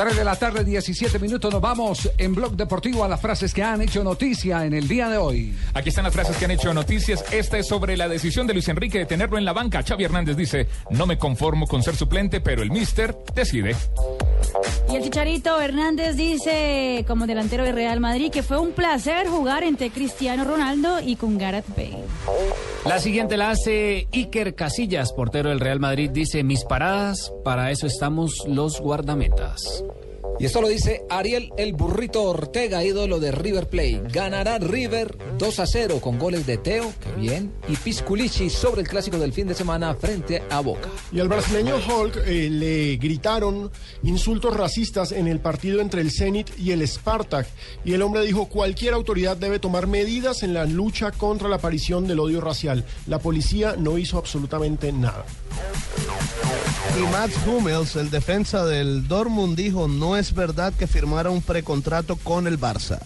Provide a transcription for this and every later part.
3 de la tarde, 17 minutos. Nos vamos en Blog Deportivo a las frases que han hecho noticia en el día de hoy. Aquí están las frases que han hecho noticias. Esta es sobre la decisión de Luis Enrique de tenerlo en la banca. Xavi Hernández dice, no me conformo con ser suplente, pero el mister decide. Y el Chicharito Hernández dice, como delantero de Real Madrid, que fue un placer jugar entre Cristiano Ronaldo y con Gareth Bale. La siguiente la hace Iker Casillas, portero del Real Madrid. Dice, mis paradas, para eso estamos los guardametas. Y esto lo dice Ariel el Burrito Ortega, ídolo de River Plate. Ganará River 2 a 0 con goles de Teo, que bien, y Pisculici sobre el clásico del fin de semana frente a Boca. Y al brasileño Hulk eh, le gritaron insultos racistas en el partido entre el Zenit y el Spartak. Y el hombre dijo, cualquier autoridad debe tomar medidas en la lucha contra la aparición del odio racial. La policía no hizo absolutamente nada. Y Mats Hummels, el defensa del Dortmund, dijo, no es verdad que firmara un precontrato con el Barça.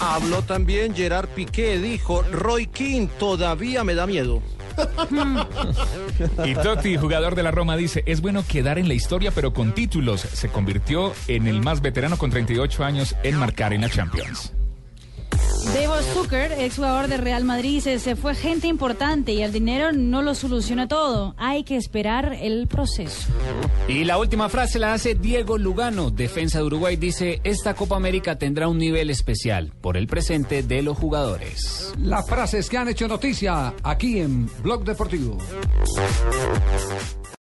Habló también Gerard Piqué, dijo, Roy King todavía me da miedo. Y Totti, jugador de la Roma, dice, es bueno quedar en la historia, pero con títulos. Se convirtió en el más veterano con 38 años en marcar en la Champions. Devo Zucker, exjugador de Real Madrid, dice, se fue gente importante y el dinero no lo soluciona todo. Hay que esperar el proceso. Y la última frase la hace Diego Lugano, defensa de Uruguay. Dice, esta Copa América tendrá un nivel especial por el presente de los jugadores. Las frases que han hecho noticia aquí en Blog Deportivo.